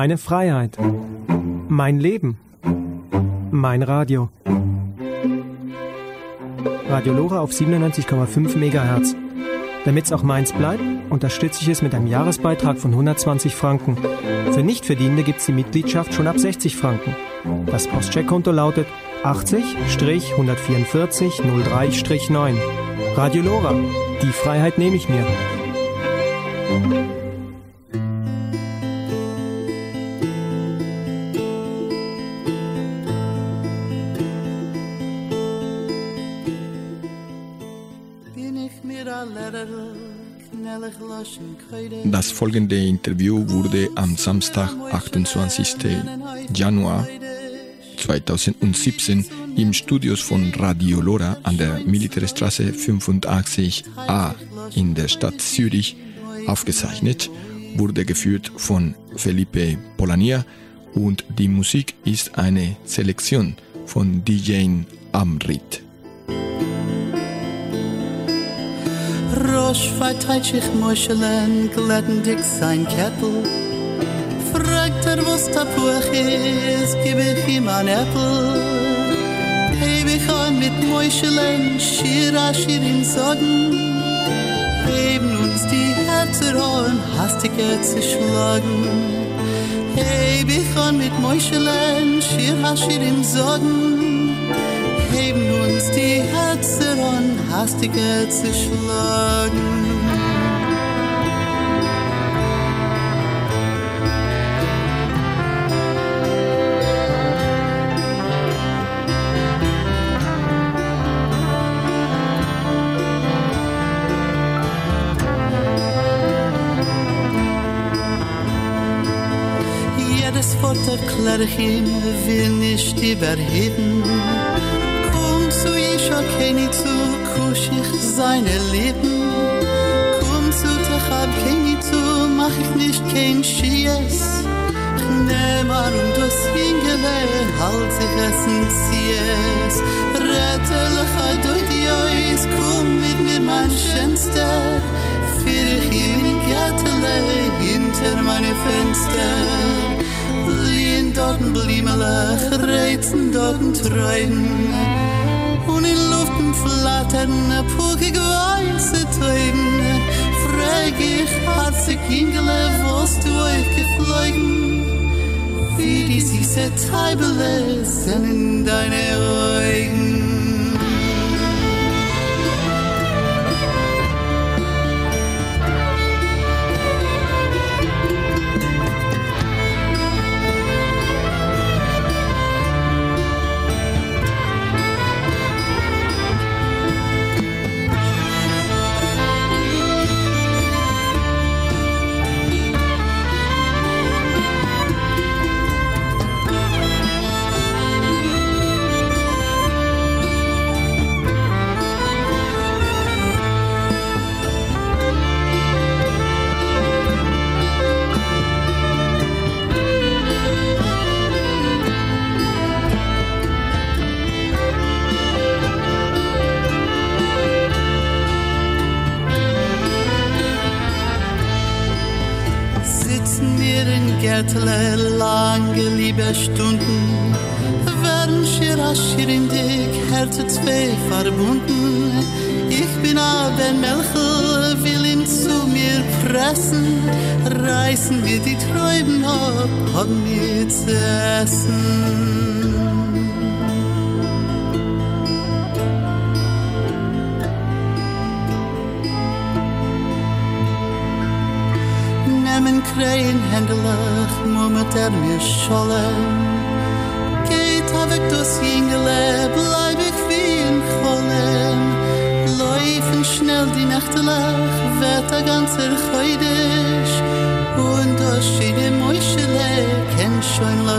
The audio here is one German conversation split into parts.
Meine Freiheit. Mein Leben. Mein Radio. Radio Lora auf 97,5 MHz. Damit es auch meins bleibt, unterstütze ich es mit einem Jahresbeitrag von 120 Franken. Für Nichtverdienende gibt es die Mitgliedschaft schon ab 60 Franken. Das Postcheckkonto lautet 80-144-03-9. Radio Lora. Die Freiheit nehme ich mir. Folgende Interview wurde am Samstag, 28. Januar 2017 im Studios von Radio Lora an der Militärstraße 85a in der Stadt Zürich aufgezeichnet, wurde geführt von Felipe Polania und die Musik ist eine Selektion von DJ Amrit. Rosh verteilt sich Moschelen, glätten dick sein Kettel. Fragt er, was Tapuach ist, gib ich ihm ein Äppel. Heb ich an mit Moschelen, Schira, Schirin, Soden. Heben uns die Herzen an, hastiger zu schlagen. Heb ich an mit Moschelen, Schira, Schirin, Soden. Heben uns die Herzen an, hastiger zu schlagen. Jedes Wort erklär ich ihm, will nicht überheben. keine zu kuschig seine Lippen. Komm zu Tachab, hab keine zu, mach ich nicht kein Schies. Ich nehm an und das Hingele, halt sich essen in Zies. Rette lecha durch die Ois, komm mit mir mein Schönster. Für ich hier in Gattele, hinter meine Fenster. Lien dorten Blimele, reizen dorten Träumen. Lien reizen dorten Träumen. Und in Luften flattern, pugig weiße Träuben. Frag ich, hat sich Ingele, was du euch geflogen? Wie die süße Teibele sind in deine Augen.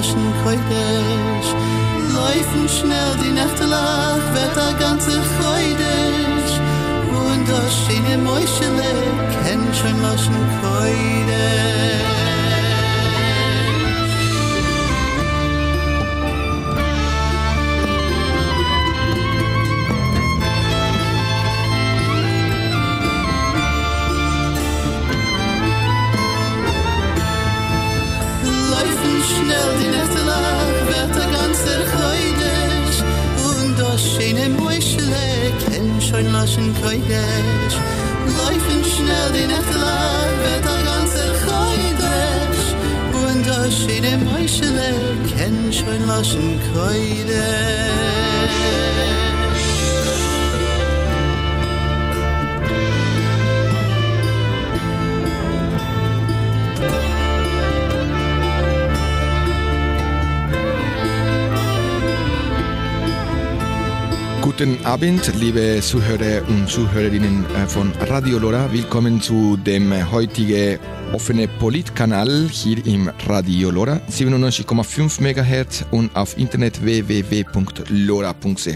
Taschen kreutig Läufen schnell die Nächte lach Wird der ganze Freude Und das schöne Mäuschele Kennt schon Maschen kreutig Hörn laschen Keugesch Läufen schnell die Nacht lang Wird der ganze Keugesch Und da steht im Eichele Kennsch Hörn laschen Keugesch Guten Abend, liebe Zuhörer und Zuhörerinnen äh, von Radio Lora. Willkommen zu dem heutigen offenen Politkanal hier im Radio Lora 97,5 MHz und auf Internet www.lora.ch.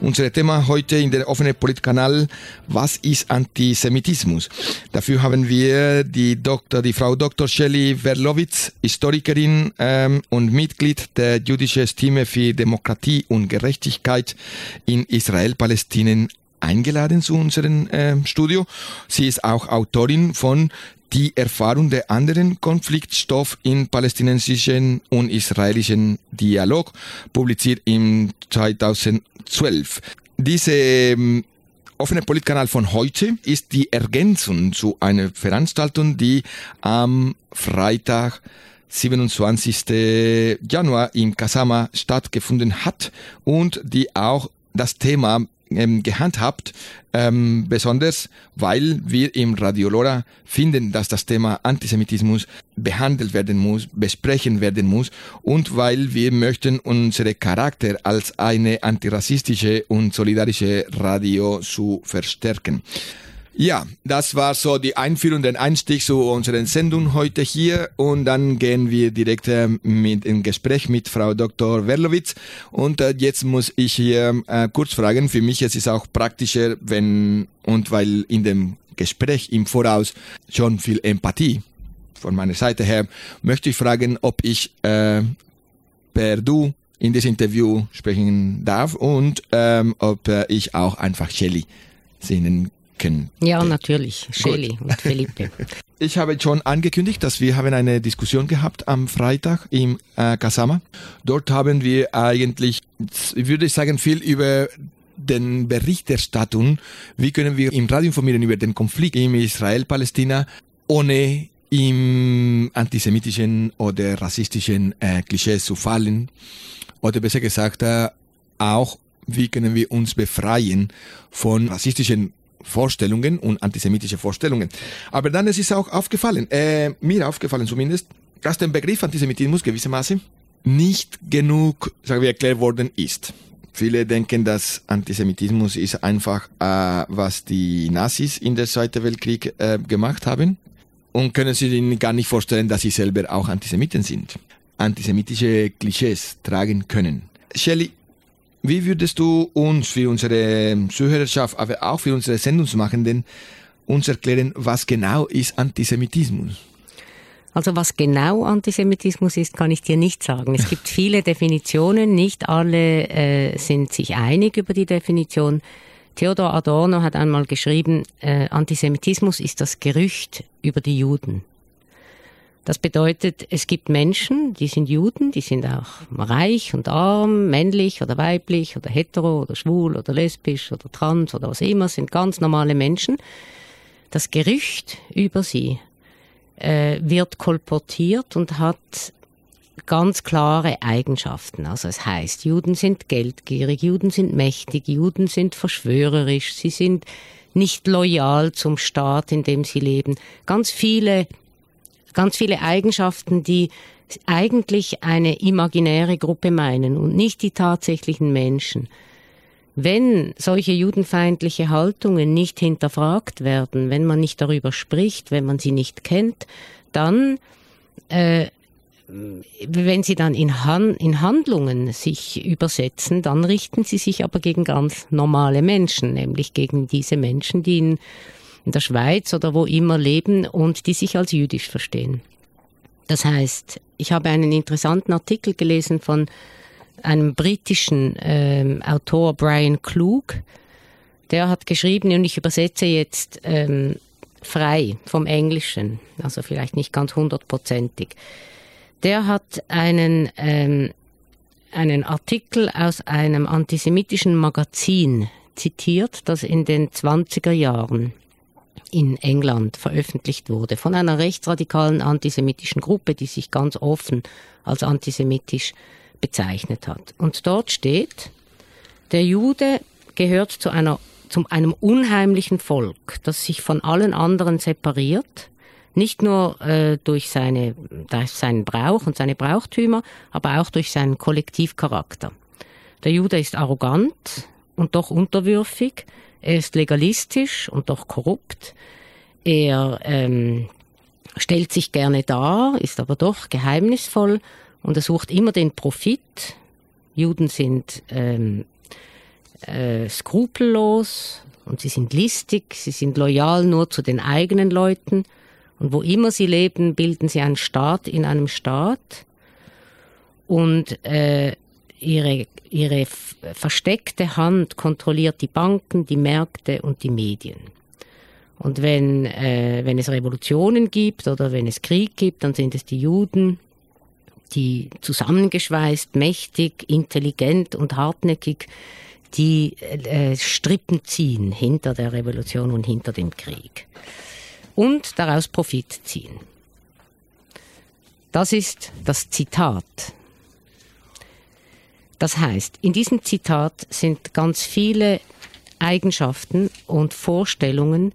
Unser Thema heute in der offenen Politkanal, was ist Antisemitismus? Dafür haben wir die, Doktor, die Frau Dr. Shelley Verlowitz, Historikerin ähm, und Mitglied der jüdischen Stimme für Demokratie und Gerechtigkeit in Israel-Palästinien eingeladen zu unserem äh, Studio. Sie ist auch Autorin von die Erfahrung der anderen Konfliktstoff im palästinensischen und israelischen Dialog, publiziert im 2012. Diese ähm, offene Politkanal von heute ist die Ergänzung zu einer Veranstaltung, die am Freitag 27. Januar in Kasama stattgefunden hat und die auch das Thema ähm, gehandhabt, ähm, besonders weil wir im Radio Lora finden, dass das Thema Antisemitismus behandelt werden muss, besprechen werden muss und weil wir möchten unsere Charakter als eine antirassistische und solidarische Radio zu verstärken. Ja, das war so die Einführung, den Einstieg zu unserer Sendung heute hier und dann gehen wir direkt äh, mit im Gespräch mit Frau Dr. Werlowitz und äh, jetzt muss ich hier äh, kurz fragen, für mich es ist auch praktischer, wenn und weil in dem Gespräch im Voraus schon viel Empathie von meiner Seite her, möchte ich fragen, ob ich äh, per Du in diesem Interview sprechen darf und ähm, ob äh, ich auch einfach Shelly sehen kennen. Ja, natürlich. Shelly und Felipe. Ich habe schon angekündigt, dass wir haben eine Diskussion gehabt am Freitag im äh, Kasama. Dort haben wir eigentlich, würde ich sagen, viel über den Berichterstattung, wie können wir im Radio informieren über den Konflikt im Israel-Palästina, ohne im antisemitischen oder rassistischen äh, Klischees zu fallen. Oder besser gesagt, äh, auch wie können wir uns befreien von rassistischen Vorstellungen und antisemitische Vorstellungen. Aber dann es ist auch aufgefallen, äh, mir aufgefallen zumindest, dass der Begriff Antisemitismus gewissermaßen nicht genug, sagen wir, erklärt worden ist. Viele denken, dass Antisemitismus ist einfach, äh, was die Nazis in der Zweiten Weltkrieg äh, gemacht haben und können sich gar nicht vorstellen, dass sie selber auch Antisemiten sind. Antisemitische Klischees tragen können. Shelley, wie würdest du uns für unsere Zuhörerschaft, aber auch für unsere Sendungsmachenden uns erklären, was genau ist Antisemitismus? Also was genau Antisemitismus ist, kann ich dir nicht sagen. Es gibt viele Definitionen, nicht alle äh, sind sich einig über die Definition. Theodor Adorno hat einmal geschrieben, äh, Antisemitismus ist das Gerücht über die Juden. Das bedeutet, es gibt Menschen, die sind Juden, die sind auch reich und arm, männlich oder weiblich oder hetero oder schwul oder lesbisch oder trans oder was immer, sind ganz normale Menschen. Das Gerücht über sie äh, wird kolportiert und hat ganz klare Eigenschaften. Also es heißt, Juden sind geldgierig, Juden sind mächtig, Juden sind verschwörerisch, sie sind nicht loyal zum Staat, in dem sie leben. Ganz viele ganz viele Eigenschaften, die eigentlich eine imaginäre Gruppe meinen und nicht die tatsächlichen Menschen. Wenn solche judenfeindliche Haltungen nicht hinterfragt werden, wenn man nicht darüber spricht, wenn man sie nicht kennt, dann, äh, wenn sie dann in, Han in Handlungen sich übersetzen, dann richten sie sich aber gegen ganz normale Menschen, nämlich gegen diese Menschen, die in in der Schweiz oder wo immer leben und die sich als jüdisch verstehen. Das heißt, ich habe einen interessanten Artikel gelesen von einem britischen ähm, Autor Brian Klug. Der hat geschrieben, und ich übersetze jetzt ähm, frei vom Englischen, also vielleicht nicht ganz hundertprozentig. der hat einen, ähm, einen Artikel aus einem antisemitischen Magazin zitiert, das in den 20er Jahren in England veröffentlicht wurde von einer rechtsradikalen antisemitischen Gruppe, die sich ganz offen als antisemitisch bezeichnet hat. Und dort steht, der Jude gehört zu einer, zu einem unheimlichen Volk, das sich von allen anderen separiert, nicht nur äh, durch seine, durch seinen Brauch und seine Brauchtümer, aber auch durch seinen Kollektivcharakter. Der Jude ist arrogant und doch unterwürfig, er ist legalistisch und doch korrupt, er ähm, stellt sich gerne dar, ist aber doch geheimnisvoll und er sucht immer den Profit. Juden sind ähm, äh, skrupellos und sie sind listig, sie sind loyal nur zu den eigenen Leuten und wo immer sie leben, bilden sie einen Staat in einem Staat und äh, ihre, ihre versteckte Hand kontrolliert die Banken, die Märkte und die Medien. Und wenn, äh, wenn es Revolutionen gibt oder wenn es Krieg gibt, dann sind es die Juden, die zusammengeschweißt, mächtig, intelligent und hartnäckig die äh, Strippen ziehen hinter der Revolution und hinter dem Krieg und daraus Profit ziehen. Das ist das Zitat. Das heißt, in diesem Zitat sind ganz viele Eigenschaften und Vorstellungen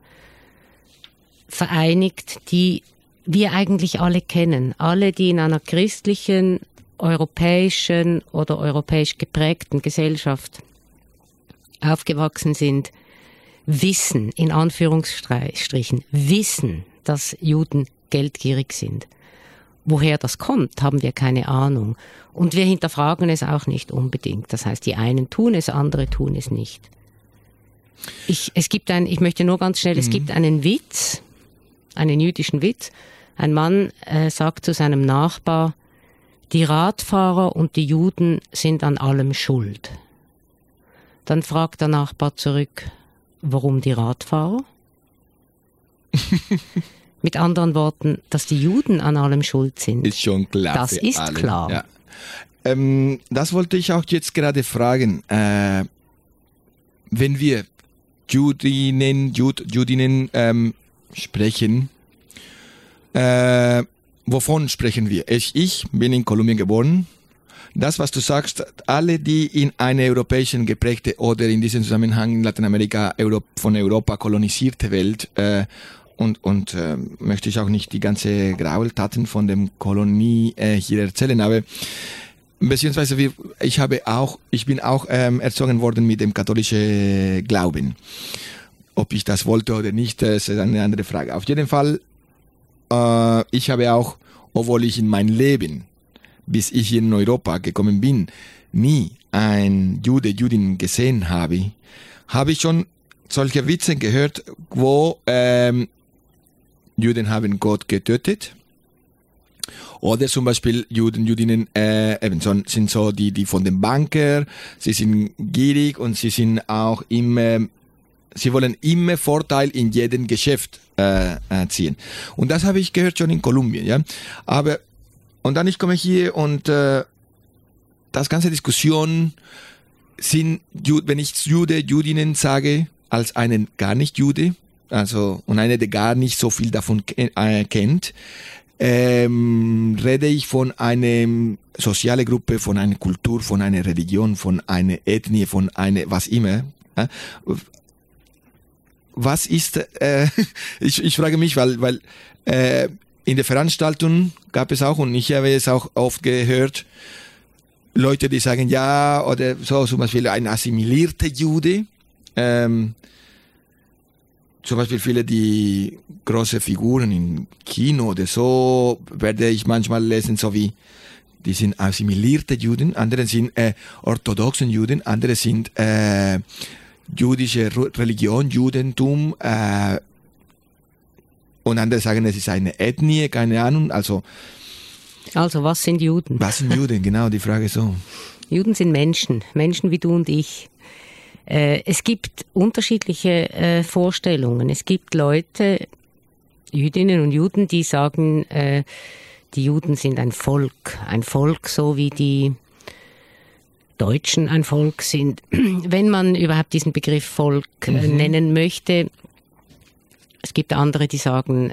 vereinigt, die wir eigentlich alle kennen. Alle, die in einer christlichen, europäischen oder europäisch geprägten Gesellschaft aufgewachsen sind, wissen, in Anführungsstrichen, wissen, dass Juden geldgierig sind. Woher das kommt, haben wir keine Ahnung. Und wir hinterfragen es auch nicht unbedingt. Das heißt, die einen tun es, andere tun es nicht. Ich, es gibt ein, ich möchte nur ganz schnell, mhm. es gibt einen Witz, einen jüdischen Witz. Ein Mann äh, sagt zu seinem Nachbar, die Radfahrer und die Juden sind an allem schuld. Dann fragt der Nachbar zurück, warum die Radfahrer? Mit anderen Worten, dass die Juden an allem schuld sind. Ist schon klar. Das ist alle. klar. Ja. Ähm, das wollte ich auch jetzt gerade fragen. Äh, wenn wir Judinnen, Jud, Judinnen ähm, sprechen, äh, wovon sprechen wir? Ich, ich bin in Kolumbien geboren. Das, was du sagst, alle, die in eine europäischen geprägte oder in diesem Zusammenhang in Lateinamerika Euro, von Europa kolonisierte Welt äh, und, und äh, möchte ich auch nicht die ganze Graultaten von dem Kolonie äh, hier erzählen, aber beziehungsweise wir, ich habe auch, ich bin auch ähm, erzogen worden mit dem katholischen Glauben. Ob ich das wollte oder nicht, das ist eine andere Frage. Auf jeden Fall, äh, ich habe auch, obwohl ich in mein Leben bis ich in Europa gekommen bin, nie ein Jude, Judin gesehen habe, habe ich schon solche Witze gehört, wo ähm, Juden haben Gott getötet. Oder zum Beispiel Juden, Judinnen äh, eben sind so die, die von den Banker, sie sind gierig und sie sind auch immer, sie wollen immer Vorteil in jedem Geschäft äh, ziehen. Und das habe ich gehört schon in Kolumbien, ja. Aber und dann ich komme hier und äh, das ganze Diskussion sind, wenn ich Jude, Judinnen sage, als einen gar nicht Jude, also und eine, der gar nicht so viel davon äh, kennt, ähm, rede ich von einer sozialen Gruppe, von einer Kultur, von einer Religion, von einer Ethnie, von einer was immer. Äh? Was ist, äh, ich, ich frage mich, weil, weil äh, in der Veranstaltung gab es auch, und ich habe es auch oft gehört, Leute, die sagen, ja, oder so, zum Beispiel ein assimilierter Jude, ähm, zum Beispiel viele die große Figuren im Kino oder so, werde ich manchmal lesen, so wie, die sind assimilierte Juden, andere sind äh, orthodoxen Juden, andere sind äh, jüdische Religion, Judentum, äh, und andere sagen, es ist eine Ethnie, keine Ahnung. Also, also was sind Juden? Was sind Juden? Genau, die Frage so. Juden sind Menschen, Menschen wie du und ich. Äh, es gibt unterschiedliche äh, Vorstellungen. Es gibt Leute, Jüdinnen und Juden, die sagen, äh, die Juden sind ein Volk, ein Volk so wie die Deutschen ein Volk sind. Wenn man überhaupt diesen Begriff Volk mhm. nennen möchte, es gibt andere, die sagen,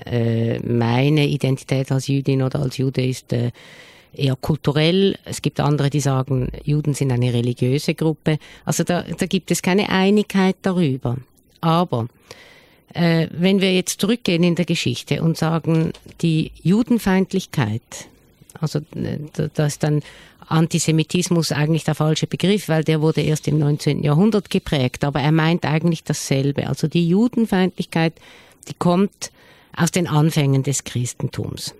meine Identität als Jüdin oder als Jude ist eher kulturell. Es gibt andere, die sagen, Juden sind eine religiöse Gruppe. Also da, da gibt es keine Einigkeit darüber. Aber äh, wenn wir jetzt zurückgehen in der Geschichte und sagen, die Judenfeindlichkeit, also äh, da ist dann Antisemitismus eigentlich der falsche Begriff, weil der wurde erst im 19. Jahrhundert geprägt, aber er meint eigentlich dasselbe. Also die Judenfeindlichkeit, die kommt aus den Anfängen des Christentums.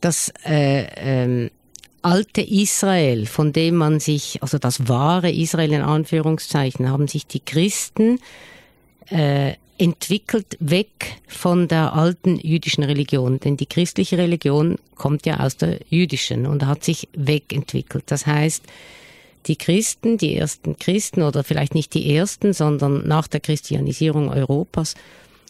Das äh, ähm, alte Israel, von dem man sich, also das wahre Israel in Anführungszeichen, haben sich die Christen äh, entwickelt weg von der alten jüdischen Religion. Denn die christliche Religion kommt ja aus der jüdischen und hat sich wegentwickelt. Das heißt, die Christen, die ersten Christen oder vielleicht nicht die ersten, sondern nach der Christianisierung Europas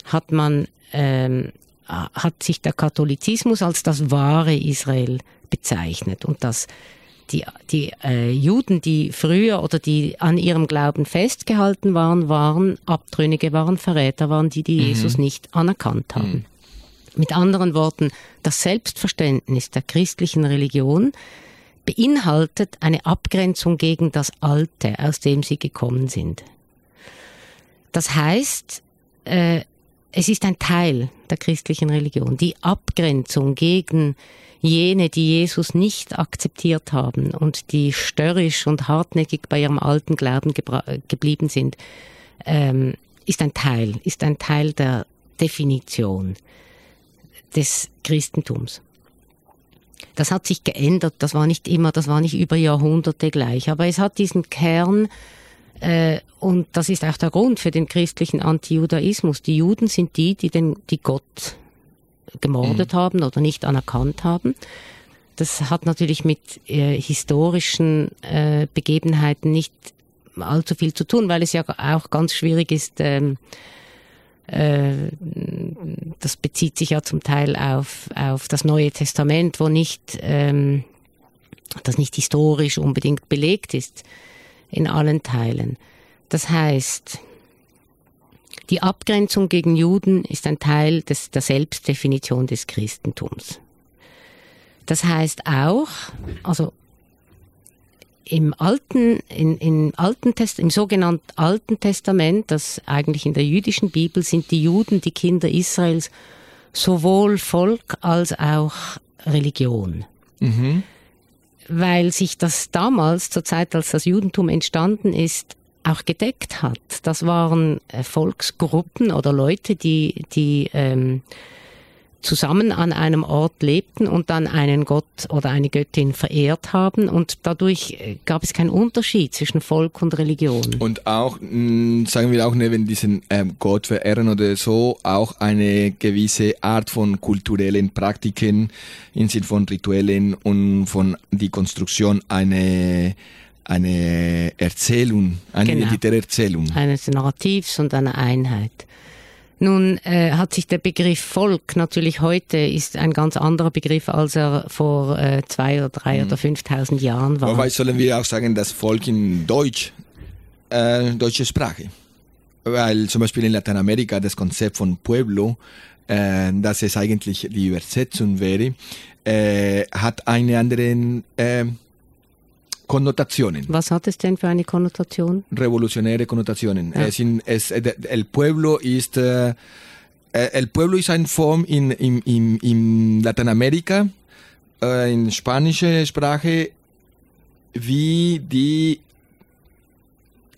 hat man ähm, hat sich der Katholizismus als das wahre Israel bezeichnet und das die, die äh, Juden, die früher oder die an ihrem Glauben festgehalten waren, waren Abtrünnige, waren Verräter, waren die, die mhm. Jesus nicht anerkannt haben. Mhm. Mit anderen Worten, das Selbstverständnis der christlichen Religion beinhaltet eine Abgrenzung gegen das Alte, aus dem sie gekommen sind. Das heißt, äh, es ist ein Teil der christlichen Religion, die Abgrenzung gegen jene, die Jesus nicht akzeptiert haben und die störrisch und hartnäckig bei ihrem alten Glauben geblieben sind, ähm, ist ein Teil, ist ein Teil der Definition des Christentums. Das hat sich geändert, das war nicht immer, das war nicht über Jahrhunderte gleich, aber es hat diesen Kern, und das ist auch der Grund für den christlichen Antijudaismus. Die Juden sind die, die den, die Gott gemordet mhm. haben oder nicht anerkannt haben. Das hat natürlich mit äh, historischen äh, Begebenheiten nicht allzu viel zu tun, weil es ja auch ganz schwierig ist. Ähm, äh, das bezieht sich ja zum Teil auf, auf das Neue Testament, wo nicht ähm, das nicht historisch unbedingt belegt ist in allen Teilen. Das heißt, die Abgrenzung gegen Juden ist ein Teil des, der Selbstdefinition des Christentums. Das heißt auch, also im alten, in, in alten Test, im sogenannten Alten Testament, das eigentlich in der jüdischen Bibel sind die Juden die Kinder Israels sowohl Volk als auch Religion. Mhm. Weil sich das damals, zur Zeit, als das Judentum entstanden ist, auch gedeckt hat. Das waren äh, Volksgruppen oder Leute, die, die ähm, zusammen an einem Ort lebten und dann einen Gott oder eine Göttin verehrt haben und dadurch äh, gab es keinen Unterschied zwischen Volk und Religion. Und auch, mm, sagen wir auch neben diesen ähm, Gott verehren oder so, auch eine gewisse Art von kulturellen Praktiken im Sinne von Rituellen und von die Konstruktion eine eine Erzählung, eine genau. Erzählung. Eines Narrativs und einer Einheit. Nun äh, hat sich der Begriff Volk natürlich heute ist ein ganz anderer Begriff, als er vor äh, zwei oder drei mhm. oder fünftausend Jahren war. Wobei sollen wir auch sagen, dass Volk in Deutsch, äh, deutsche Sprache. Weil zum Beispiel in Lateinamerika das Konzept von Pueblo, äh, dass es eigentlich die Übersetzung wäre, äh, hat eine andere äh, Konnotationen. Was hat es denn für eine Konnotation? Revolutionäre Konnotationen. Ja. Es in, es, el pueblo ist äh, el pueblo ist eine Form in, in, in, in Lateinamerika, äh, in spanischer Sprache, wie die,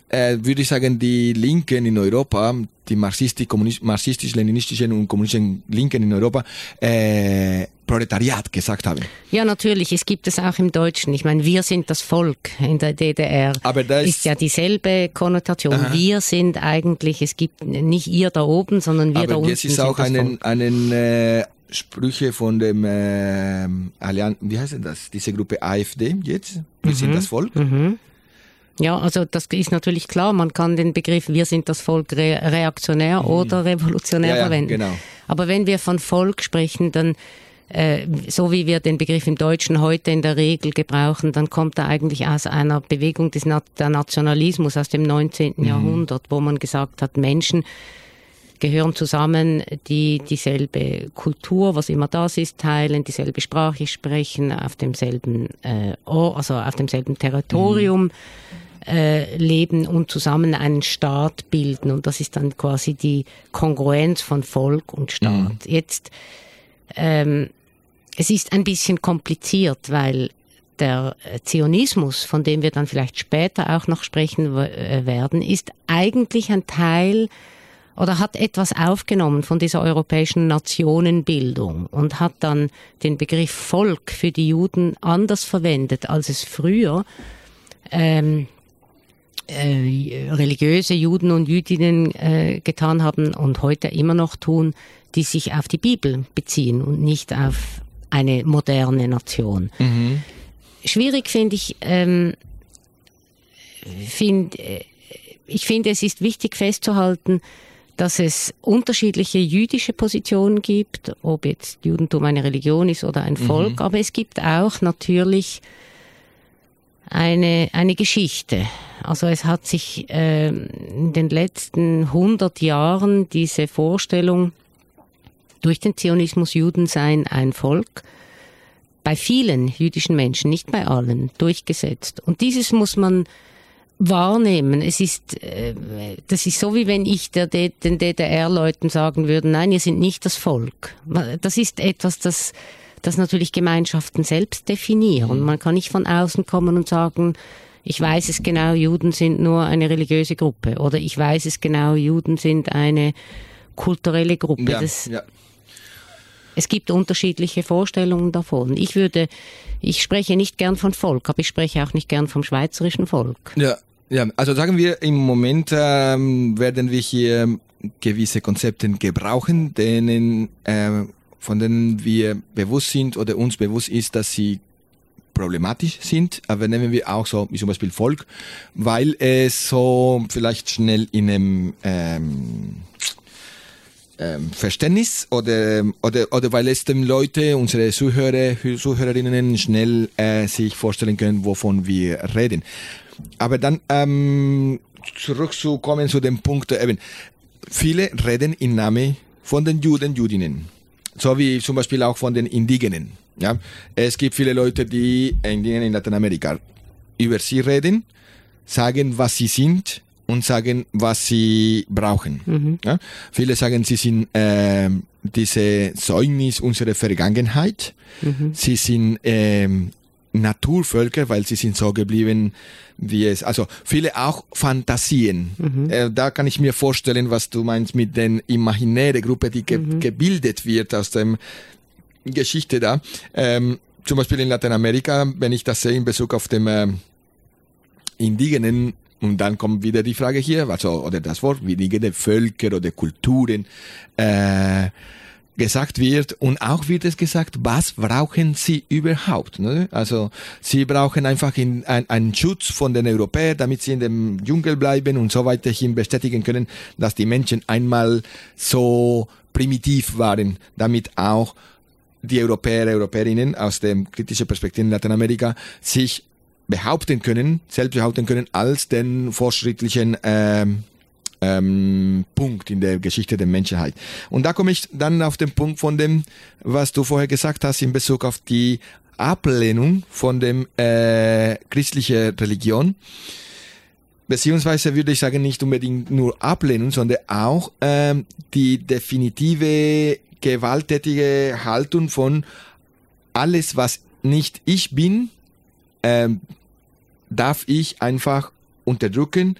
äh, würde ich sagen, die Linken in Europa, die marxistisch-leninistischen und kommunistischen Linken in Europa, äh, Proletariat gesagt haben. Ja, natürlich. Es gibt es auch im Deutschen. Ich meine, wir sind das Volk in der DDR. Aber das ist ja dieselbe Konnotation. Aha. Wir sind eigentlich, es gibt nicht ihr da oben, sondern wir Aber da unten. Jetzt ist auch einen, einen äh, Sprüche von dem äh, Allianz, wie heißt denn das? Diese Gruppe AfD jetzt? Wir mhm. sind das Volk. Mhm. Ja, also das ist natürlich klar, man kann den Begriff wir sind das Volk re reaktionär mhm. oder revolutionär ja, ja, verwenden. Genau. Aber wenn wir von Volk sprechen, dann äh, so wie wir den Begriff im Deutschen heute in der Regel gebrauchen, dann kommt er eigentlich aus einer Bewegung des Na der Nationalismus aus dem 19. Mhm. Jahrhundert, wo man gesagt hat, Menschen gehören zusammen, die dieselbe Kultur, was immer das ist, teilen, dieselbe Sprache sprechen, auf demselben, äh, also auf demselben Territorium. Mhm äh, leben und zusammen einen Staat bilden. Und das ist dann quasi die Kongruenz von Volk und Staat. Mhm. Jetzt ähm, es ist ein bisschen kompliziert, weil der Zionismus, von dem wir dann vielleicht später auch noch sprechen äh, werden, ist eigentlich ein Teil oder hat etwas aufgenommen von dieser europäischen Nationenbildung und hat dann den Begriff Volk für die Juden anders verwendet, als es früher ähm, äh, religiöse Juden und Jüdinnen äh, getan haben und heute immer noch tun, die sich auf die Bibel beziehen und nicht auf eine moderne Nation. Mhm. Schwierig finde ich, ähm, find, äh, ich finde, es ist wichtig festzuhalten, dass es unterschiedliche jüdische Positionen gibt, ob jetzt Judentum eine Religion ist oder ein Volk, mhm. aber es gibt auch natürlich eine, eine Geschichte. Also es hat sich äh, in den letzten 100 Jahren diese Vorstellung durch den Zionismus Juden seien ein Volk, bei vielen jüdischen Menschen, nicht bei allen, durchgesetzt. Und dieses muss man wahrnehmen. Es ist, äh, das ist so wie wenn ich der, den DDR-Leuten sagen würde, nein, ihr sind nicht das Volk. Das ist etwas, das, das natürlich Gemeinschaften selbst definieren. Man kann nicht von außen kommen und sagen, ich weiß es genau, Juden sind nur eine religiöse Gruppe. Oder ich weiß es genau, Juden sind eine kulturelle Gruppe. Ja, das, ja. Es gibt unterschiedliche Vorstellungen davon. Ich würde, ich spreche nicht gern von Volk, aber ich spreche auch nicht gern vom schweizerischen Volk. Ja, ja. Also sagen wir, im Moment ähm, werden wir hier gewisse Konzepte gebrauchen, denen, äh, von denen wir bewusst sind oder uns bewusst ist, dass sie problematisch sind, aber nehmen wir auch so wie zum Beispiel Volk, weil es so vielleicht schnell in einem ähm, ähm, Verständnis oder, oder, oder weil es den Leute, unsere Zuhörer, Zuhörerinnen schnell äh, sich vorstellen können, wovon wir reden. Aber dann ähm, zurückzukommen zu dem Punkt, eben, viele reden im Namen von den Juden, Judinnen. So wie zum Beispiel auch von den Indigenen. Ja? Es gibt viele Leute, die in Lateinamerika über sie reden, sagen, was sie sind, und sagen, was sie brauchen. Mhm. Ja? Viele sagen, sie sind äh, diese Säugnis unserer Vergangenheit. Mhm. Sie sind äh, Naturvölker, weil sie sind so geblieben, wie es, also viele auch Fantasien. Mhm. Äh, da kann ich mir vorstellen, was du meinst mit den imaginäre Gruppe, die ge mhm. gebildet wird aus dem Geschichte da. Ähm, zum Beispiel in Lateinamerika, wenn ich das sehe in Bezug auf dem äh, indigenen und dann kommt wieder die Frage hier, also, oder das Wort, wie die Völker oder Kulturen äh, gesagt wird. Und auch wird es gesagt, was brauchen sie überhaupt? Ne? Also sie brauchen einfach in, ein, einen Schutz von den Europäern, damit sie in dem Dschungel bleiben und so weiterhin bestätigen können, dass die Menschen einmal so primitiv waren, damit auch die Europäer, Europäerinnen aus dem kritischen Perspektive in Lateinamerika sich behaupten können, selbst behaupten können, als den fortschrittlichen ähm, ähm, Punkt in der Geschichte der Menschheit. Und da komme ich dann auf den Punkt von dem, was du vorher gesagt hast in Bezug auf die Ablehnung von dem äh, christlichen Religion. Beziehungsweise würde ich sagen, nicht unbedingt nur Ablehnung, sondern auch ähm, die definitive gewalttätige Haltung von alles, was nicht ich bin, ähm, darf ich einfach unterdrücken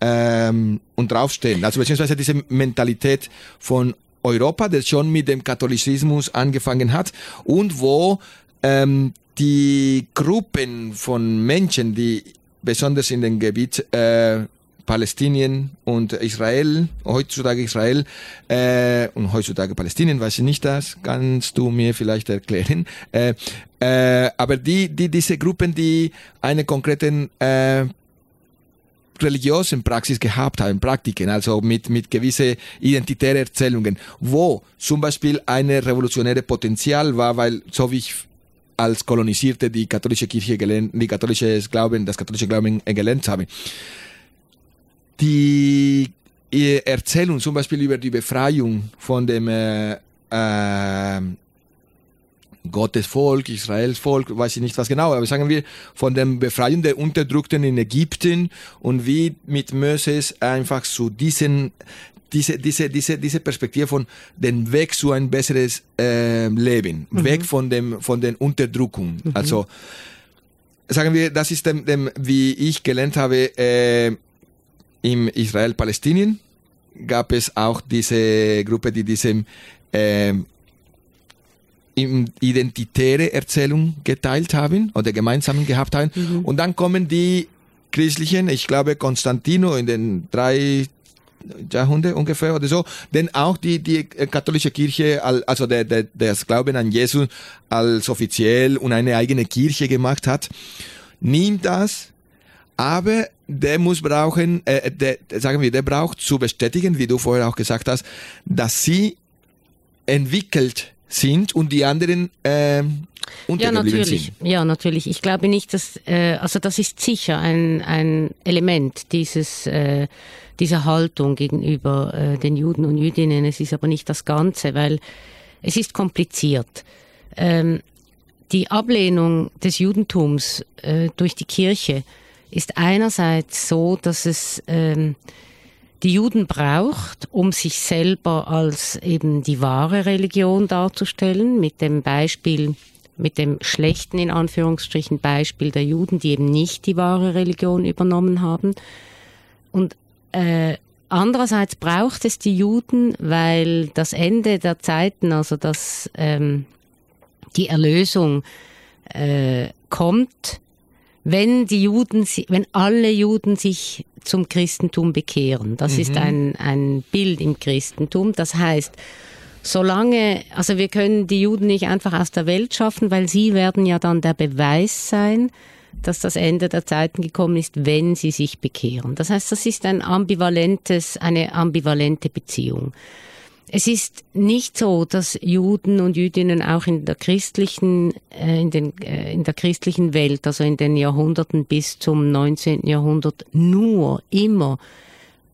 ähm, und draufstehen. Also beziehungsweise diese Mentalität von Europa, das schon mit dem Katholizismus angefangen hat und wo ähm, die Gruppen von Menschen, die besonders in dem Gebiet äh, Palästinien und Israel, heutzutage Israel äh, und heutzutage Palästinien, weiß ich nicht das, kannst du mir vielleicht erklären. Äh, äh, aber die, die, diese Gruppen, die einen konkreten äh, religiösen Praxis gehabt haben, Praktiken, also mit, mit gewisse identitären Erzählungen, wo zum Beispiel eine revolutionäre Potenzial war, weil so wie ich als Kolonisierte die katholische Kirche gelernt, die katholische Glauben, das katholische Glauben gelernt habe. Die Erzählung zum Beispiel über die Befreiung von dem äh, äh, Gottes Volk, Israels Volk, weiß ich nicht was genau, aber sagen wir von dem Befreien der Unterdrückten in Ägypten und wie mit Moses einfach zu diesen diese, diese, diese, diese Perspektive von den Weg zu ein besseres äh, Leben, mhm. weg von dem, von den Unterdrückungen. Mhm. Also, sagen wir, das ist dem, dem wie ich gelernt habe, äh, im Israel-Palästinien gab es auch diese Gruppe, die diese äh, identitäre Erzählung geteilt haben oder gemeinsam gehabt haben. Mhm. Und dann kommen die christlichen, ich glaube Konstantino in den drei Jahrhundert ungefähr oder so, denn auch die, die katholische Kirche, also der, der, das Glauben an Jesus als offiziell und eine eigene Kirche gemacht hat, nimmt das, aber der muss brauchen, äh, der, sagen wir, der braucht zu bestätigen, wie du vorher auch gesagt hast, dass sie entwickelt sind und die anderen äh, ja, natürlich. Sind. Ja, natürlich. Ich glaube nicht, dass, äh, also das ist sicher ein, ein Element dieses, äh, dieser Haltung gegenüber äh, den Juden und Jüdinnen. Es ist aber nicht das Ganze, weil es ist kompliziert. Ähm, die Ablehnung des Judentums äh, durch die Kirche ist einerseits so, dass es ähm, die Juden braucht, um sich selber als eben die wahre Religion darzustellen, mit dem Beispiel, mit dem schlechten in Anführungsstrichen Beispiel der Juden, die eben nicht die wahre Religion übernommen haben. Und äh, andererseits braucht es die Juden, weil das Ende der Zeiten, also dass ähm, die Erlösung äh, kommt, wenn die Juden, wenn alle Juden sich zum Christentum bekehren. Das mhm. ist ein, ein Bild im Christentum. Das heißt, solange, also wir können die Juden nicht einfach aus der Welt schaffen, weil sie werden ja dann der Beweis sein, dass das Ende der Zeiten gekommen ist, wenn sie sich bekehren. Das heißt, das ist ein ambivalentes, eine ambivalente Beziehung. Es ist nicht so, dass Juden und Jüdinnen auch in der christlichen, äh, in, den, äh, in der christlichen Welt, also in den Jahrhunderten bis zum 19. Jahrhundert, nur immer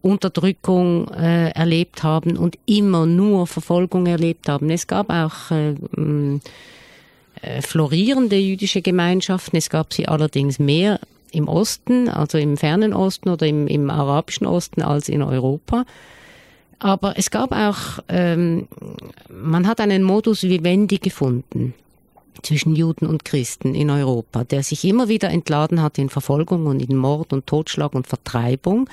Unterdrückung äh, erlebt haben und immer nur Verfolgung erlebt haben. Es gab auch äh, äh, florierende jüdische Gemeinschaften. Es gab sie allerdings mehr im Osten, also im fernen Osten oder im, im arabischen Osten als in Europa. Aber es gab auch, ähm, man hat einen Modus vivendi gefunden zwischen Juden und Christen in Europa, der sich immer wieder entladen hat in Verfolgung und in Mord und Totschlag und Vertreibung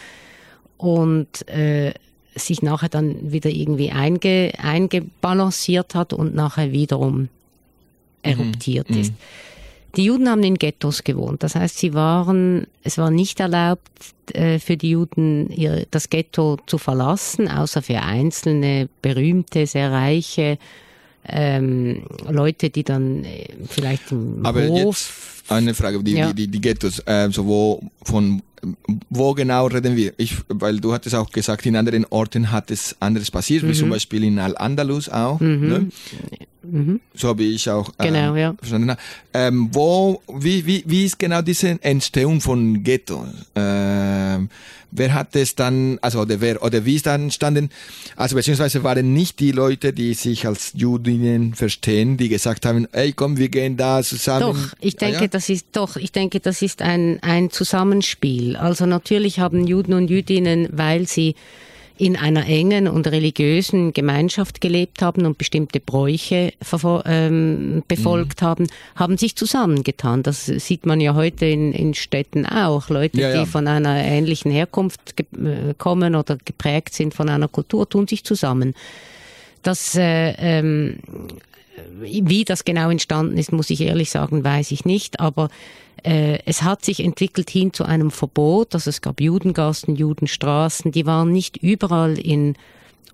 und äh, sich nachher dann wieder irgendwie einge, eingebalanciert hat und nachher wiederum eruptiert mhm. ist. Die Juden haben in Ghettos gewohnt. Das heißt, sie waren, es war nicht erlaubt, äh, für die Juden ihr, das Ghetto zu verlassen, außer für einzelne berühmte, sehr reiche ähm, Leute, die dann äh, vielleicht im Aber Hof. Jetzt eine Frage, die, ja. die, die, die Ghettos, äh, so wo, von wo genau reden wir? Ich, weil du hattest auch gesagt, in anderen Orten hat es anderes passiert, mhm. wie zum Beispiel in Al-Andalus auch. Mhm. Ne? Mhm. So habe ich auch äh, genau, ja. verstanden. Ähm, wo, wie, wie, wie ist genau diese Entstehung von Ghetto? Ähm, wer hat es dann, also oder wer oder wie ist dann entstanden? Also beziehungsweise waren nicht die Leute, die sich als Judinnen verstehen, die gesagt haben, ey komm, wir gehen da zusammen. Doch, ich denke, ah, ja? das ist doch, ich denke, das ist ein ein Zusammenspiel. Also natürlich haben Juden und Jüdinnen, weil sie in einer engen und religiösen Gemeinschaft gelebt haben und bestimmte Bräuche ähm, befolgt mhm. haben, haben sich zusammengetan. Das sieht man ja heute in, in Städten auch. Leute, ja, ja. die von einer ähnlichen Herkunft äh, kommen oder geprägt sind von einer Kultur, tun sich zusammen. Das äh, ähm, wie das genau entstanden ist, muss ich ehrlich sagen, weiß ich nicht. Aber es hat sich entwickelt hin zu einem Verbot. Also es gab Judengassen, Judenstraßen. Die waren nicht überall in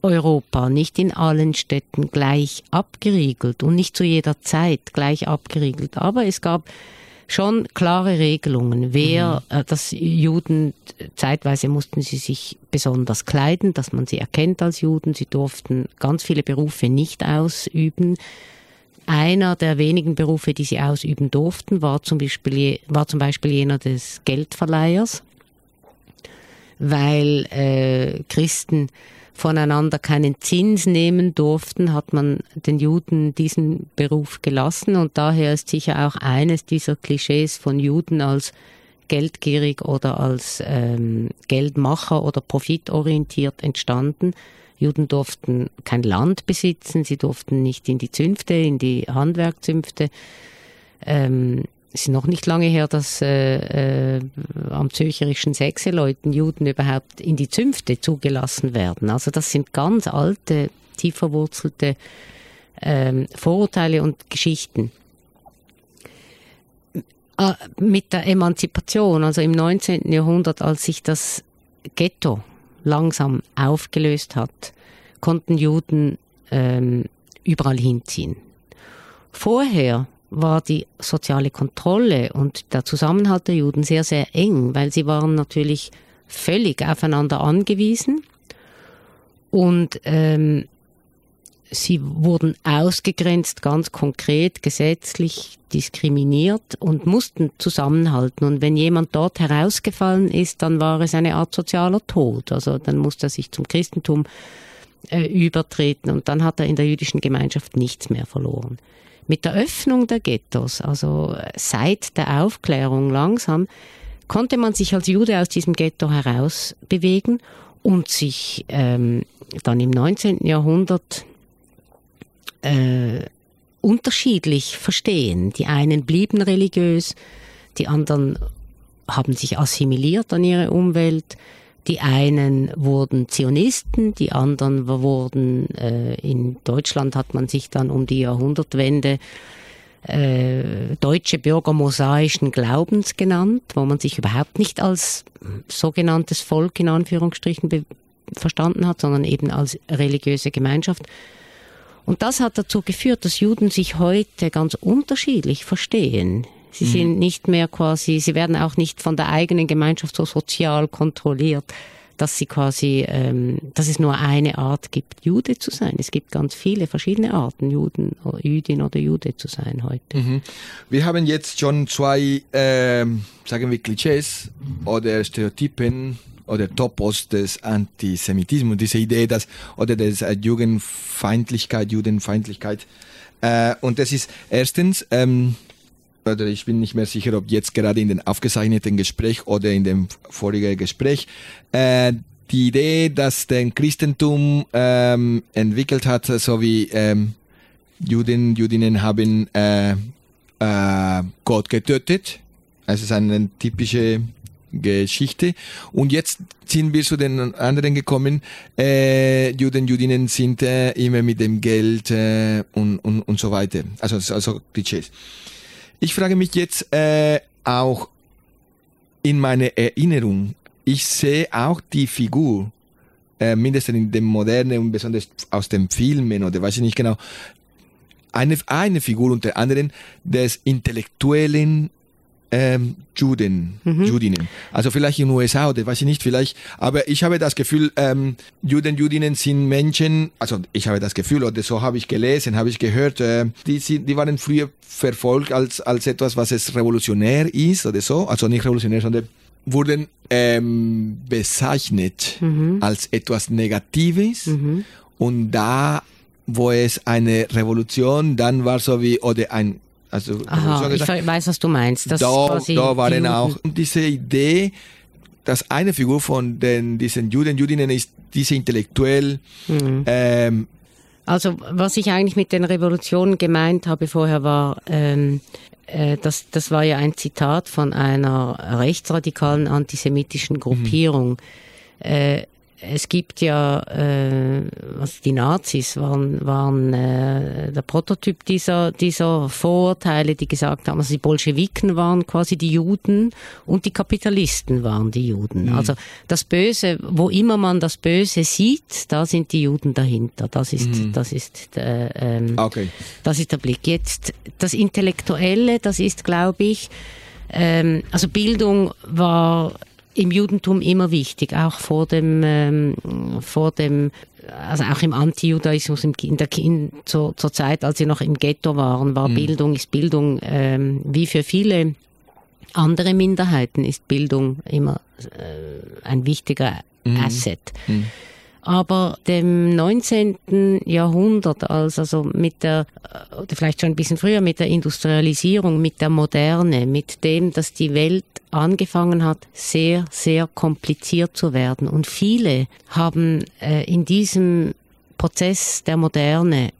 Europa, nicht in allen Städten gleich abgeriegelt und nicht zu jeder Zeit gleich abgeriegelt. Aber es gab schon klare Regelungen, wer, mhm. äh, dass Juden, zeitweise mussten sie sich besonders kleiden, dass man sie erkennt als Juden, sie durften ganz viele Berufe nicht ausüben. Einer der wenigen Berufe, die sie ausüben durften, war zum Beispiel, war zum Beispiel jener des Geldverleihers, weil äh, Christen voneinander keinen Zins nehmen durften, hat man den Juden diesen Beruf gelassen und daher ist sicher auch eines dieser Klischees von Juden als geldgierig oder als ähm, Geldmacher oder profitorientiert entstanden. Juden durften kein Land besitzen, sie durften nicht in die Zünfte, in die Handwerkzünfte. Ähm, es ist noch nicht lange her, dass äh, äh, am zürcherischen Sechseleuten Juden überhaupt in die Zünfte zugelassen werden. Also das sind ganz alte, tief verwurzelte ähm, Vorurteile und Geschichten. Äh, mit der Emanzipation, also im 19. Jahrhundert, als sich das Ghetto langsam aufgelöst hat, konnten Juden ähm, überall hinziehen. Vorher war die soziale Kontrolle und der Zusammenhalt der Juden sehr, sehr eng, weil sie waren natürlich völlig aufeinander angewiesen und ähm, sie wurden ausgegrenzt, ganz konkret, gesetzlich diskriminiert und mussten zusammenhalten. Und wenn jemand dort herausgefallen ist, dann war es eine Art sozialer Tod. Also dann musste er sich zum Christentum äh, übertreten und dann hat er in der jüdischen Gemeinschaft nichts mehr verloren. Mit der Öffnung der Ghettos, also seit der Aufklärung langsam, konnte man sich als Jude aus diesem Ghetto herausbewegen und sich ähm, dann im 19. Jahrhundert äh, unterschiedlich verstehen. Die einen blieben religiös, die anderen haben sich assimiliert an ihre Umwelt, die einen wurden Zionisten, die anderen wurden, äh, in Deutschland hat man sich dann um die Jahrhundertwende äh, deutsche Bürger mosaischen Glaubens genannt, wo man sich überhaupt nicht als sogenanntes Volk in Anführungsstrichen verstanden hat, sondern eben als religiöse Gemeinschaft. Und das hat dazu geführt, dass Juden sich heute ganz unterschiedlich verstehen. Sie mhm. sind nicht mehr quasi, sie werden auch nicht von der eigenen Gemeinschaft so sozial kontrolliert, dass sie quasi, ähm, dass es nur eine Art gibt, Jude zu sein. Es gibt ganz viele verschiedene Arten, Juden, oder Jüdin oder Jude zu sein heute. Mhm. Wir haben jetzt schon zwei, ähm, sagen wir, Klischees oder Stereotypen oder Topos des Antisemitismus, diese Idee, dass, oder des äh, Jugendfeindlichkeit, Judenfeindlichkeit. Äh, und das ist erstens, ähm, oder ich bin nicht mehr sicher, ob jetzt gerade in dem aufgezeichneten Gespräch oder in dem vorigen Gespräch, äh, die Idee, dass der Christentum ähm, entwickelt hat, so wie ähm, Juden, Judinnen haben äh, äh, Gott getötet. Es ist eine typische Geschichte. Und jetzt sind wir zu den anderen gekommen. Äh, Juden, Judinnen sind äh, immer mit dem Geld äh, und, und, und so weiter. Also, also Klischees. Ich frage mich jetzt äh, auch in meiner Erinnerung, ich sehe auch die Figur, äh, mindestens in dem modernen und besonders aus den Filmen oder weiß ich nicht genau, eine, eine Figur unter anderem des intellektuellen ähm, Juden, mhm. Judinnen. Also vielleicht in den USA oder weiß ich nicht, vielleicht. Aber ich habe das Gefühl, ähm, Juden, Judinnen sind Menschen, also ich habe das Gefühl, oder so habe ich gelesen, habe ich gehört, äh, die, sind, die waren früher verfolgt als, als etwas, was es revolutionär ist oder so. Also nicht revolutionär, sondern wurden ähm, bezeichnet mhm. als etwas Negatives. Mhm. Und da, wo es eine Revolution, dann war so wie, oder ein also, Aha, ich weiß, was du meinst. Das da, da war dann auch diese Idee, dass eine Figur von den, diesen Juden, Judinnen ist diese intellektuell. Mhm. Ähm, also was ich eigentlich mit den Revolutionen gemeint habe vorher war, ähm, äh, das, das war ja ein Zitat von einer rechtsradikalen antisemitischen Gruppierung. Mhm. Äh, es gibt ja, äh, was die Nazis waren, waren äh, der Prototyp dieser, dieser Vorurteile, die gesagt haben, also die Bolschewiken waren quasi die Juden und die Kapitalisten waren die Juden. Mhm. Also das Böse, wo immer man das Böse sieht, da sind die Juden dahinter. Das ist, mhm. das ist, äh, ähm, okay. das ist der Blick. Jetzt das Intellektuelle, das ist, glaube ich, ähm, also Bildung war im Judentum immer wichtig, auch vor dem, ähm, vor dem also auch im Anti-Judaismus in der, in, zur, zur Zeit, als sie noch im Ghetto waren, war mhm. Bildung, ist Bildung ähm, wie für viele andere Minderheiten ist Bildung immer äh, ein wichtiger mhm. Asset. Mhm aber dem 19. Jahrhundert, als also mit der, oder vielleicht schon ein bisschen früher, mit der Industrialisierung, mit der Moderne, mit dem, dass die Welt angefangen hat, sehr, sehr kompliziert zu werden. Und viele haben äh, in diesem Prozess der Moderne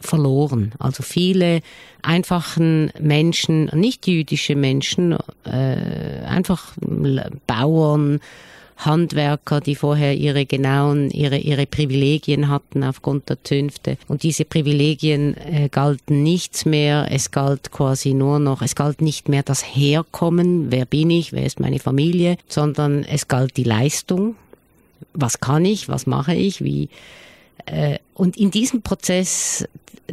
verloren. Also viele einfachen Menschen, nicht jüdische Menschen, äh, einfach Bauern, Handwerker, die vorher ihre genauen, ihre, ihre Privilegien hatten aufgrund der Zünfte. Und diese Privilegien äh, galten nichts mehr. Es galt quasi nur noch, es galt nicht mehr das Herkommen, wer bin ich, wer ist meine Familie, sondern es galt die Leistung. Was kann ich, was mache ich, wie, äh, und in diesem Prozess,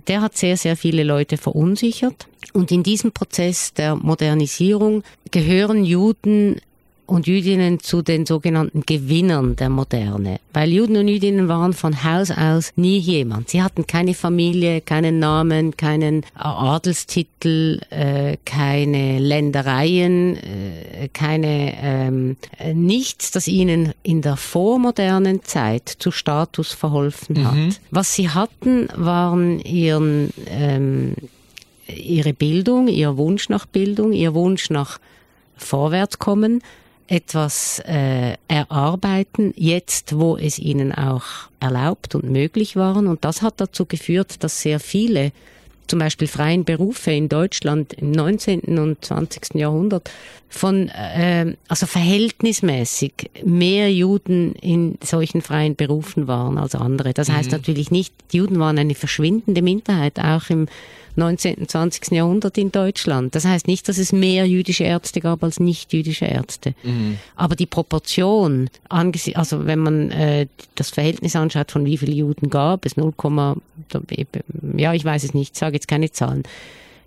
der hat sehr, sehr viele Leute verunsichert. Und in diesem Prozess der Modernisierung gehören Juden und Jüdinnen zu den sogenannten Gewinnern der Moderne. Weil Juden und Jüdinnen waren von Haus aus nie jemand. Sie hatten keine Familie, keinen Namen, keinen Adelstitel, äh, keine Ländereien, äh, keine ähm, nichts, das ihnen in der vormodernen Zeit zu Status verholfen hat. Mhm. Was sie hatten, waren ihren ähm, ihre Bildung, ihr Wunsch nach Bildung, ihr Wunsch nach Vorwärtskommen, etwas äh, erarbeiten, jetzt wo es ihnen auch erlaubt und möglich waren. Und das hat dazu geführt, dass sehr viele, zum Beispiel freien Berufe in Deutschland im 19. und 20. Jahrhundert, von, äh, also verhältnismäßig mehr Juden in solchen freien Berufen waren als andere. Das heißt mhm. natürlich nicht, die Juden waren eine verschwindende Minderheit, auch im 19. und 20. Jahrhundert in Deutschland. Das heißt nicht, dass es mehr jüdische Ärzte gab als nicht jüdische Ärzte. Mhm. Aber die Proportion, also wenn man äh, das Verhältnis anschaut, von wie viele Juden gab es, 0, ja, ich weiß es nicht, ich sage jetzt keine Zahlen.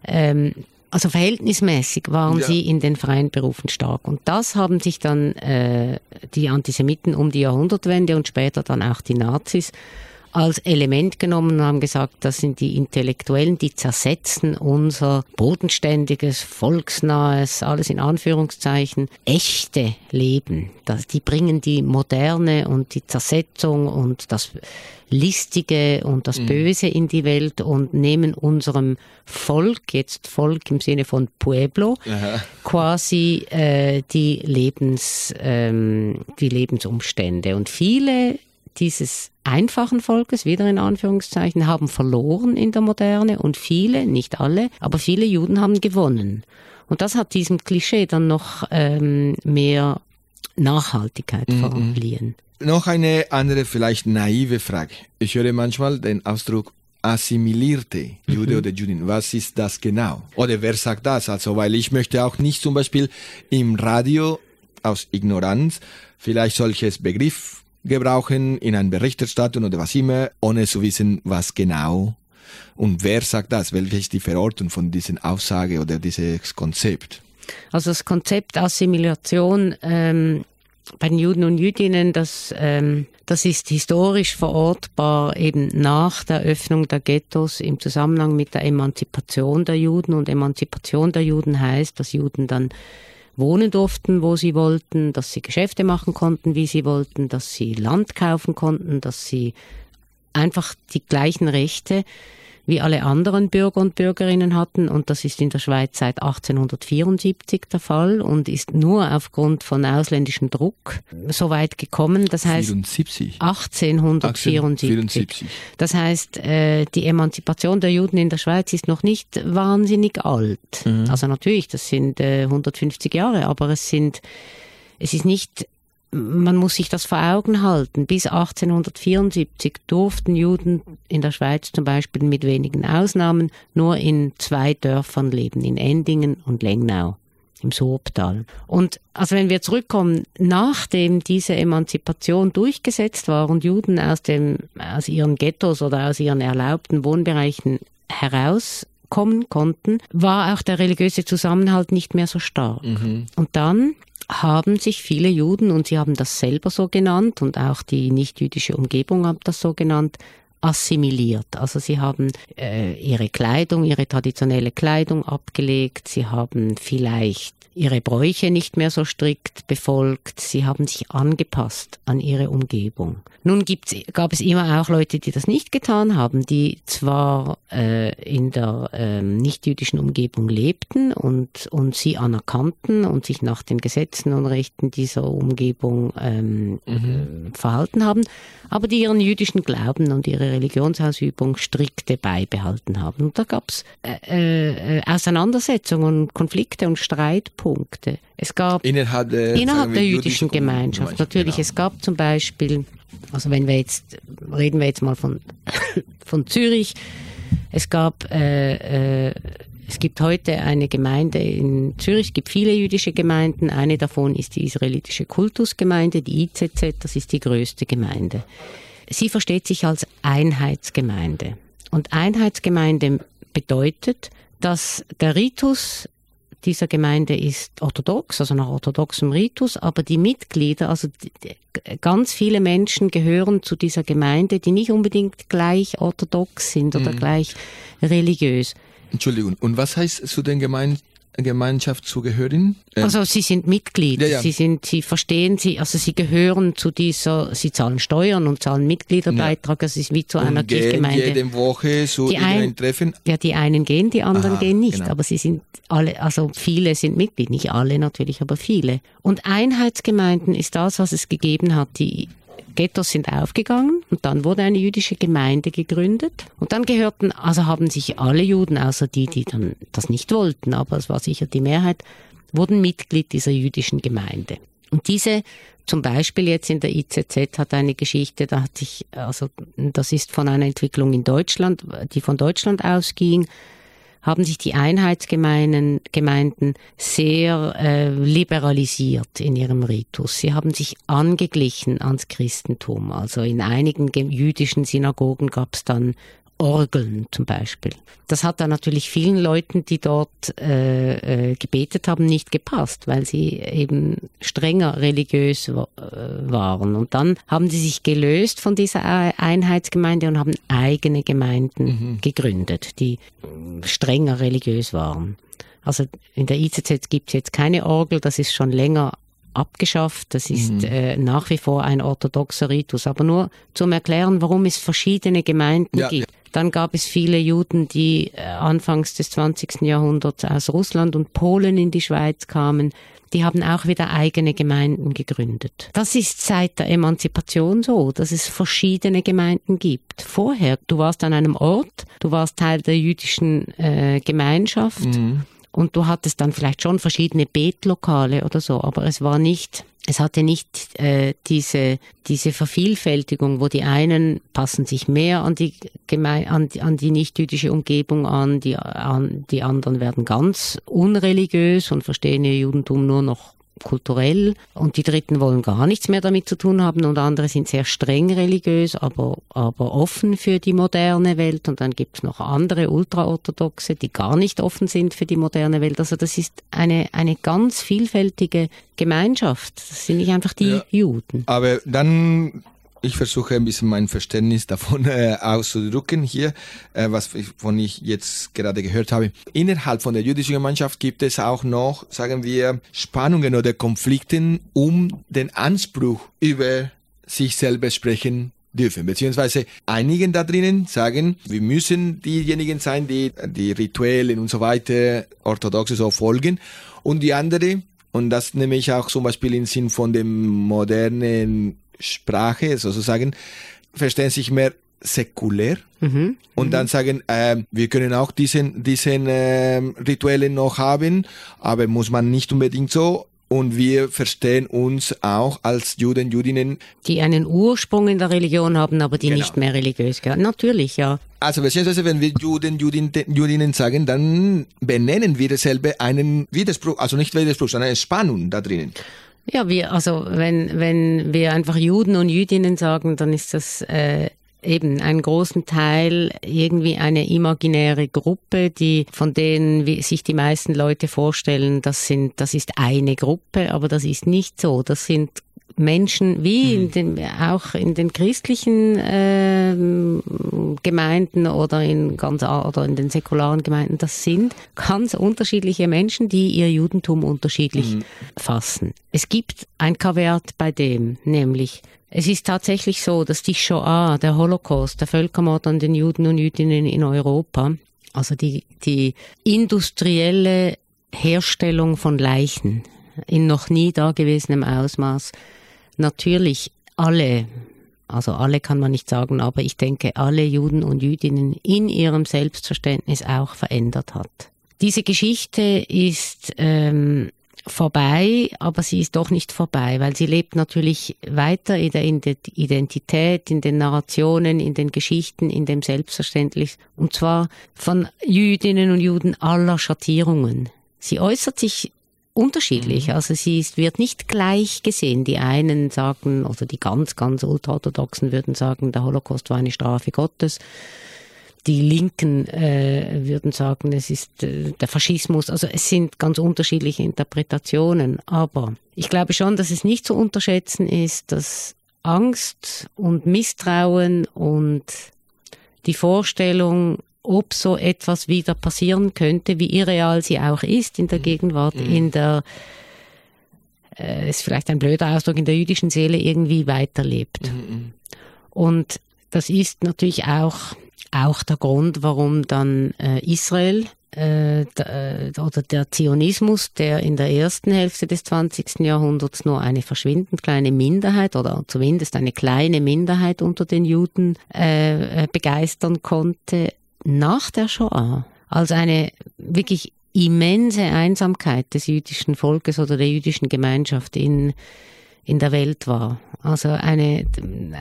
Ähm, also verhältnismäßig waren ja. sie in den freien Berufen stark. Und das haben sich dann äh, die Antisemiten um die Jahrhundertwende und später dann auch die Nazis als Element genommen und haben gesagt, das sind die Intellektuellen, die zersetzen unser bodenständiges, volksnahes, alles in Anführungszeichen, echte Leben. Das, die bringen die Moderne und die Zersetzung und das Listige und das mhm. Böse in die Welt und nehmen unserem Volk, jetzt Volk im Sinne von Pueblo, Aha. quasi äh, die, Lebens, ähm, die Lebensumstände. Und viele dieses einfachen Volkes, wieder in Anführungszeichen, haben verloren in der Moderne und viele, nicht alle, aber viele Juden haben gewonnen. Und das hat diesem Klischee dann noch ähm, mehr Nachhaltigkeit mhm. verliehen. Noch eine andere, vielleicht naive Frage. Ich höre manchmal den Ausdruck assimilierte Jude mhm. oder Judin. Was ist das genau? Oder wer sagt das? Also, weil ich möchte auch nicht zum Beispiel im Radio aus Ignoranz vielleicht solches Begriff gebrauchen, in einer Berichterstattung oder was immer, ohne zu wissen, was genau und wer sagt das? Welche ist die Verortung von dieser Aussage oder dieses Konzept? Also das Konzept Assimilation ähm, bei den Juden und Jüdinnen, das, ähm, das ist historisch verortbar eben nach der Öffnung der Ghettos im Zusammenhang mit der Emanzipation der Juden. Und Emanzipation der Juden heißt, dass Juden dann wohnen durften, wo sie wollten, dass sie Geschäfte machen konnten, wie sie wollten, dass sie Land kaufen konnten, dass sie einfach die gleichen Rechte wie alle anderen Bürger und Bürgerinnen hatten. Und das ist in der Schweiz seit 1874 der Fall und ist nur aufgrund von ausländischem Druck so weit gekommen. Das heißt 74. 1874. Das heißt, äh, die Emanzipation der Juden in der Schweiz ist noch nicht wahnsinnig alt. Mhm. Also natürlich, das sind 150 äh, Jahre, aber es sind, es ist nicht man muss sich das vor Augen halten. Bis 1874 durften Juden in der Schweiz zum Beispiel mit wenigen Ausnahmen nur in zwei Dörfern leben, in Endingen und Lengnau im Sorbtal. Und also wenn wir zurückkommen, nachdem diese Emanzipation durchgesetzt war und Juden aus dem, aus ihren Ghettos oder aus ihren erlaubten Wohnbereichen herauskommen konnten, war auch der religiöse Zusammenhalt nicht mehr so stark. Mhm. Und dann haben sich viele Juden, und sie haben das selber so genannt, und auch die nichtjüdische Umgebung hat das so genannt, assimiliert. Also sie haben äh, ihre Kleidung, ihre traditionelle Kleidung abgelegt, sie haben vielleicht ihre Bräuche nicht mehr so strikt befolgt, sie haben sich angepasst an ihre Umgebung. Nun gibt's, gab es immer auch Leute, die das nicht getan haben, die zwar äh, in der äh, nichtjüdischen Umgebung lebten und, und sie anerkannten und sich nach den Gesetzen und Rechten dieser Umgebung ähm, mhm. verhalten haben, aber die ihren jüdischen Glauben und ihre Religionsausübung strikte beibehalten haben. Und da gab's äh, äh, Auseinandersetzungen, Konflikte und Streitpunkte. Es gab innerhalb der, innerhalb der jüdischen Gemeinschaft, Gemeinschaft natürlich. Genau. Es gab zum Beispiel, also wenn wir jetzt reden wir jetzt mal von von Zürich. Es gab äh, äh, es gibt heute eine Gemeinde in Zürich, es gibt viele jüdische Gemeinden. Eine davon ist die israelitische Kultusgemeinde, die IZZ, das ist die größte Gemeinde. Sie versteht sich als Einheitsgemeinde. Und Einheitsgemeinde bedeutet, dass der Ritus dieser Gemeinde ist orthodox, also nach orthodoxem Ritus, aber die Mitglieder, also ganz viele Menschen gehören zu dieser Gemeinde, die nicht unbedingt gleich orthodox sind oder mhm. gleich religiös. Entschuldigung, und was heißt zu den Gemein Gemeinschaftszugehörigen? Ähm also sie sind Mitglied, ja, ja. sie sind, sie verstehen sie, also sie gehören zu dieser, sie zahlen Steuern und zahlen Mitgliederbeitrag, ja. also es ist wie zu einer gehen Kirchgemeinde. jede Woche so die ein, Treffen? Ja, die einen gehen, die anderen Aha, gehen nicht, genau. aber sie sind alle, also viele sind Mitglied, nicht alle natürlich, aber viele. Und Einheitsgemeinden ist das, was es gegeben hat, die Ghettos sind aufgegangen und dann wurde eine jüdische Gemeinde gegründet. Und dann gehörten, also haben sich alle Juden, außer die, die dann das nicht wollten, aber es war sicher die Mehrheit, wurden Mitglied dieser jüdischen Gemeinde. Und diese zum Beispiel jetzt in der IZZ hat eine Geschichte, da hat sich, also das ist von einer Entwicklung in Deutschland, die von Deutschland ausging haben sich die Einheitsgemeinden Gemeinden sehr äh, liberalisiert in ihrem Ritus. Sie haben sich angeglichen ans Christentum. Also in einigen jüdischen Synagogen gab es dann Orgeln zum Beispiel. Das hat dann natürlich vielen Leuten, die dort äh, äh, gebetet haben, nicht gepasst, weil sie eben strenger religiös wa äh, waren. Und dann haben sie sich gelöst von dieser Einheitsgemeinde und haben eigene Gemeinden mhm. gegründet, die strenger religiös waren. Also in der ICZ gibt es jetzt keine Orgel, das ist schon länger abgeschafft. Das ist mhm. äh, nach wie vor ein orthodoxer Ritus. Aber nur zum Erklären, warum es verschiedene Gemeinden ja, gibt. Dann gab es viele Juden, die äh, anfangs des 20. Jahrhunderts aus Russland und Polen in die Schweiz kamen. Die haben auch wieder eigene Gemeinden gegründet. Das ist seit der Emanzipation so, dass es verschiedene Gemeinden gibt. Vorher, du warst an einem Ort, du warst Teil der jüdischen äh, Gemeinschaft. Mhm und du hattest dann vielleicht schon verschiedene Betlokale oder so, aber es war nicht, es hatte nicht äh, diese, diese Vervielfältigung, wo die einen passen sich mehr an die, Geme an, an die nicht-jüdische Umgebung an, die, an, die anderen werden ganz unreligiös und verstehen ihr Judentum nur noch kulturell und die Dritten wollen gar nichts mehr damit zu tun haben und andere sind sehr streng religiös, aber, aber offen für die moderne Welt und dann gibt es noch andere ultraorthodoxe, die gar nicht offen sind für die moderne Welt. Also das ist eine, eine ganz vielfältige Gemeinschaft. Das sind nicht einfach die ja, Juden. Aber dann ich versuche ein bisschen mein Verständnis davon äh, auszudrücken hier, äh, was von ich jetzt gerade gehört habe. Innerhalb von der jüdischen Gemeinschaft gibt es auch noch, sagen wir, Spannungen oder Konflikten um den Anspruch über sich selber sprechen dürfen. Beziehungsweise einigen da drinnen sagen, wir müssen diejenigen sein, die die Rituellen und so weiter orthodoxe so folgen. Und die andere, und das nehme ich auch zum Beispiel im Sinn von dem modernen Sprache sozusagen, verstehen sich mehr säkulär mhm. und dann mhm. sagen, äh, wir können auch diesen, diesen äh, Rituellen noch haben, aber muss man nicht unbedingt so und wir verstehen uns auch als Juden, Judinnen. Die einen Ursprung in der Religion haben, aber die Genau. nicht mehr religiös gehören. Natürlich, ja. Also beziehungsweise wenn wir Juden, Judin, Judinnen sagen, dann benennen wir selber einen Widerspruch, also nicht Widerspruch, sondern eine Spannung da drinnen. Ja, wir, also wenn, wenn wir einfach Juden und Jüdinnen sagen, dann ist das äh, eben einen großen Teil irgendwie eine imaginäre Gruppe, die von denen wie sich die meisten Leute vorstellen, das sind, das ist eine Gruppe, aber das ist nicht so. Das sind Menschen wie in den, auch in den christlichen ähm, Gemeinden oder in ganz oder in den säkularen Gemeinden, das sind ganz unterschiedliche Menschen, die ihr Judentum unterschiedlich fassen. Es gibt ein Kaveat bei dem, nämlich es ist tatsächlich so, dass die Shoah, der Holocaust, der Völkermord an den Juden und Jüdinnen in Europa, also die, die industrielle Herstellung von Leichen in noch nie dagewesenem Ausmaß, natürlich alle, also alle kann man nicht sagen, aber ich denke, alle Juden und Jüdinnen in ihrem Selbstverständnis auch verändert hat. Diese Geschichte ist ähm, vorbei, aber sie ist doch nicht vorbei, weil sie lebt natürlich weiter in der Identität, in den Narrationen, in den Geschichten, in dem Selbstverständnis, und zwar von Jüdinnen und Juden aller Schattierungen. Sie äußert sich unterschiedlich. Also sie ist, wird nicht gleich gesehen. Die einen sagen, oder die ganz, ganz ultraorthodoxen würden sagen, der Holocaust war eine Strafe Gottes. Die Linken äh, würden sagen, es ist äh, der Faschismus. Also es sind ganz unterschiedliche Interpretationen. Aber ich glaube schon, dass es nicht zu unterschätzen ist, dass Angst und Misstrauen und die Vorstellung, ob so etwas wieder passieren könnte, wie irreal sie auch ist in der Gegenwart, in der, äh, ist vielleicht ein blöder Ausdruck, in der jüdischen Seele irgendwie weiterlebt. Und das ist natürlich auch, auch der Grund, warum dann äh, Israel äh, äh, oder der Zionismus, der in der ersten Hälfte des 20. Jahrhunderts nur eine verschwindend kleine Minderheit oder zumindest eine kleine Minderheit unter den Juden äh, äh, begeistern konnte, nach der Shoah als eine wirklich immense Einsamkeit des jüdischen Volkes oder der jüdischen Gemeinschaft in, in der Welt war. Also eine,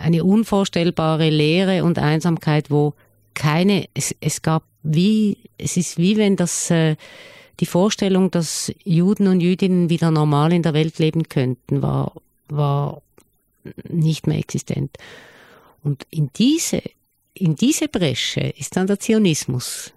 eine unvorstellbare Leere und Einsamkeit, wo keine, es, es gab wie, es ist wie wenn das, äh, die Vorstellung, dass Juden und Jüdinnen wieder normal in der Welt leben könnten, war, war nicht mehr existent. Und in diese, in diese Bresche ist dann der Zionismus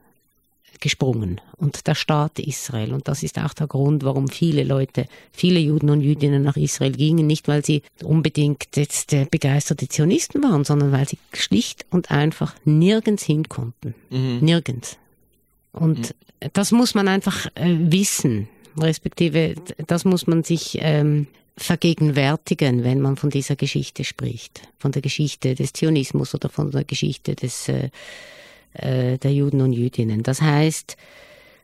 gesprungen und der Staat Israel. Und das ist auch der Grund, warum viele Leute, viele Juden und Jüdinnen nach Israel gingen. Nicht, weil sie unbedingt jetzt begeisterte Zionisten waren, sondern weil sie schlicht und einfach nirgends hin konnten. Nirgends. Und das muss man einfach äh, wissen, respektive das muss man sich ähm, vergegenwärtigen, wenn man von dieser Geschichte spricht. Von der Geschichte des Zionismus oder von der Geschichte des äh, äh, der Juden und Jüdinnen. Das heißt,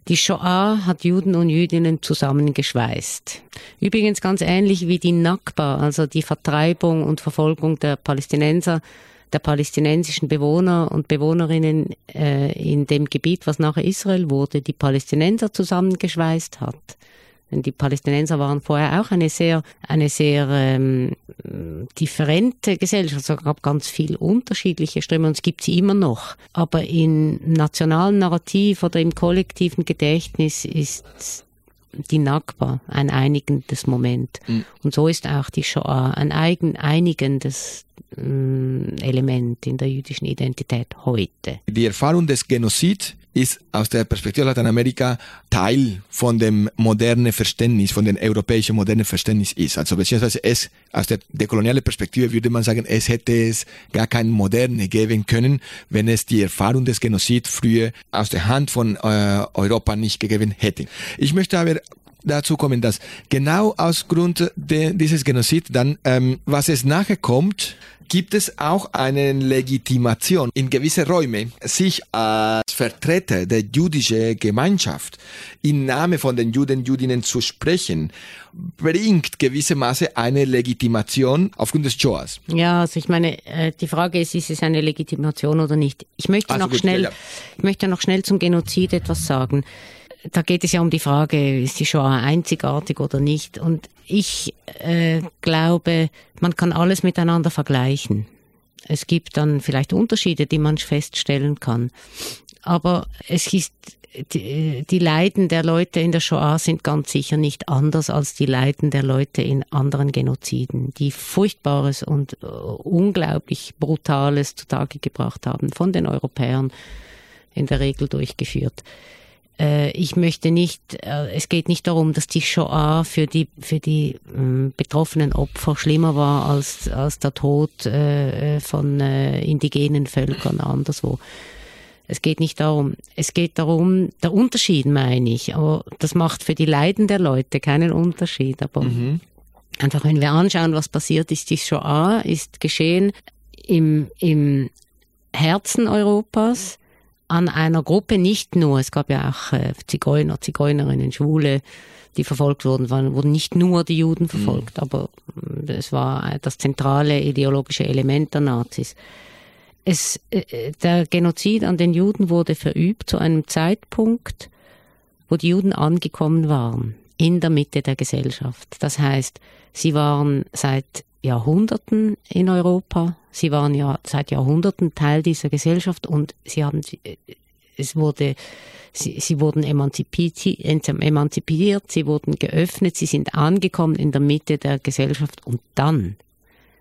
die Shoah hat Juden und Jüdinnen zusammengeschweißt. Übrigens ganz ähnlich wie die Nakba, also die Vertreibung und Verfolgung der Palästinenser, der palästinensischen Bewohner und Bewohnerinnen äh, in dem Gebiet, was nachher Israel wurde, die Palästinenser zusammengeschweißt hat. Denn die Palästinenser waren vorher auch eine sehr, eine sehr ähm, differente Gesellschaft. Es gab ganz viel unterschiedliche Ströme und es gibt sie immer noch. Aber im nationalen Narrativ oder im kollektiven Gedächtnis ist die Nakba ein einigendes Moment. Und so ist auch die Shoah ein eigen, einigendes ähm, Element in der jüdischen Identität heute. Die Erfahrung des Genozid ist aus der Perspektive Lateinamerika Teil von dem modernen Verständnis, von dem europäischen modernen Verständnis ist. Also beziehungsweise es aus der dekolonialen Perspektive würde man sagen, es hätte es gar kein Moderne geben können, wenn es die Erfahrung des Genozid früher aus der Hand von äh, Europa nicht gegeben hätte. Ich möchte aber dazu kommen, dass genau aus Grund de, dieses Genozid dann, ähm, was es nachher kommt, gibt es auch eine Legitimation in gewisse Räume, sich als Vertreter der jüdischen Gemeinschaft im Namen von den Juden, Judinnen zu sprechen, bringt gewissermaßen eine Legitimation aufgrund des Shoahs. Ja, also ich meine, äh, die Frage ist, ist es eine Legitimation oder nicht? Ich möchte Also noch gut, schnell, ja. ich möchte noch schnell zum Genozid etwas sagen. Da geht es ja um die Frage, ist die Shoah einzigartig oder nicht? Und ich äh, glaube, man kann alles miteinander vergleichen. Es gibt dann vielleicht Unterschiede, die man feststellen kann. Aber es ist, die, die Leiden der Leute in der Shoah sind ganz sicher nicht anders als die Leiden der Leute in anderen Genoziden, die Furchtbares und uh, unglaublich Brutales zutage gebracht haben, von den Europäern in der Regel durchgeführt. Äh, ich möchte nicht, äh, es geht nicht darum, dass die Shoah für die, für die ähm, betroffenen Opfer schlimmer war als, als der Tod äh, von indigenen Völkern anderswo. Es geht nicht darum. Es geht darum, der Unterschied meine ich, aber das macht für die Leiden der Leute keinen Unterschied. Aber mhm. einfach, wenn wir anschauen, was passiert ist, die Shoah ist geschehen im, im Herzen Europas an einer Gruppe nicht nur, es gab ja auch äh, Zigeuner, Zigeunerinnen, Schwule, die verfolgt wurden, waren, wurden nicht nur die Juden verfolgt, mhm. aber äh, es war das zentrale ideologische Element der Nazis. Es, äh, der Genozid an den Juden wurde verübt zu einem Zeitpunkt, wo die Juden angekommen waren, in der Mitte der Gesellschaft. Das heißt, sie waren seit Jahrhunderten in Europa. Sie waren ja seit Jahrhunderten Teil dieser Gesellschaft und sie haben, es wurde, sie, sie wurden emanzipiert, emanzipiert, sie wurden geöffnet, sie sind angekommen in der Mitte der Gesellschaft und dann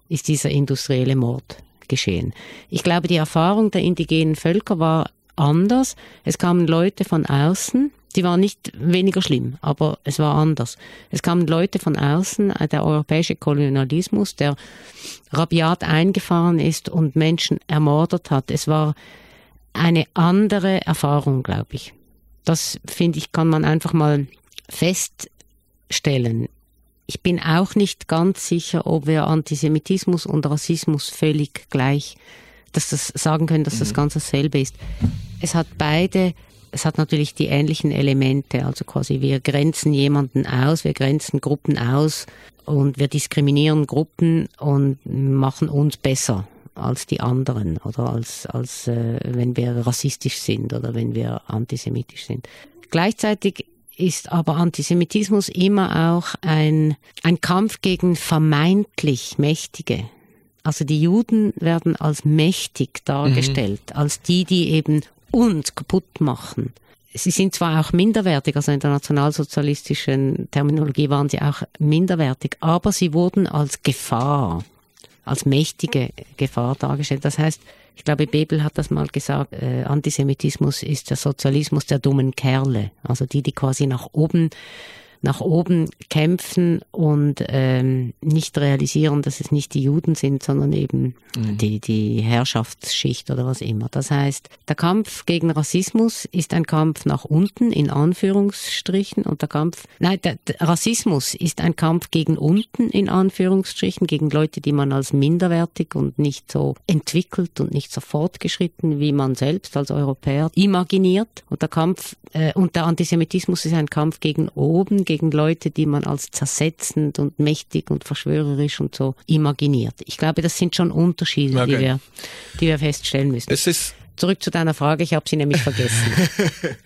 ist dieser industrielle Mord geschehen. Ich glaube, die Erfahrung der indigenen Völker war anders. Es kamen Leute von außen, die waren nicht weniger schlimm, aber es war anders. Es kamen Leute von außen, äh, der europäische Kolonialismus, der rabiat eingefahren ist und Menschen ermordet hat. Es war eine andere Erfahrung, glaube ich. Das finde ich, kann man einfach mal feststellen. Ich bin auch nicht ganz sicher, ob wir Antisemitismus und Rassismus völlig gleich, dass das sagen können, dass das mhm. ganz dasselbe ist. Es hat beide es hat natürlich die ähnlichen Elemente. Also quasi wir grenzen jemanden aus, wir grenzen Gruppen aus und wir diskriminieren Gruppen und machen uns besser als die anderen oder als, als äh, wenn wir rassistisch sind oder wenn wir antisemitisch sind. Gleichzeitig ist aber Antisemitismus immer auch ein, ein Kampf gegen vermeintlich Mächtige. Also die Juden werden als mächtig dargestellt, mhm. als die, die eben uns kaputt machen. Sie sind zwar auch minderwertig, also in der nationalsozialistischen Terminologie waren sie auch minderwertig, aber sie wurden als Gefahr, als mächtige Gefahr dargestellt. Das heißt, ich glaube, Bebel hat das mal gesagt, äh, Antisemitismus ist der Sozialismus der dummen Kerle, also die, die quasi nach oben nach oben kämpfen und ähm, nicht realisieren, dass es nicht die Juden sind, sondern eben mhm. die, die Herrschaftsschicht oder was immer. Das heißt, der Kampf gegen Rassismus ist ein Kampf nach unten, in Anführungsstrichen, und der Kampf, nein, der, der Rassismus ist ein Kampf gegen unten, in Anführungsstrichen, gegen Leute, die man als minderwertig und nicht so entwickelt und nicht so fortgeschritten wie man selbst als Europäer imaginiert. Und der Kampf, äh, und der Antisemitismus ist ein Kampf gegen oben, gegen Leute, die man als zersetzend und mächtig und verschwörerisch und so imaginiert. Ich glaube, das sind schon Unterschiede, okay. die, wir, die wir feststellen müssen. Es ist Zurück zu deiner Frage, ich habe sie nämlich vergessen.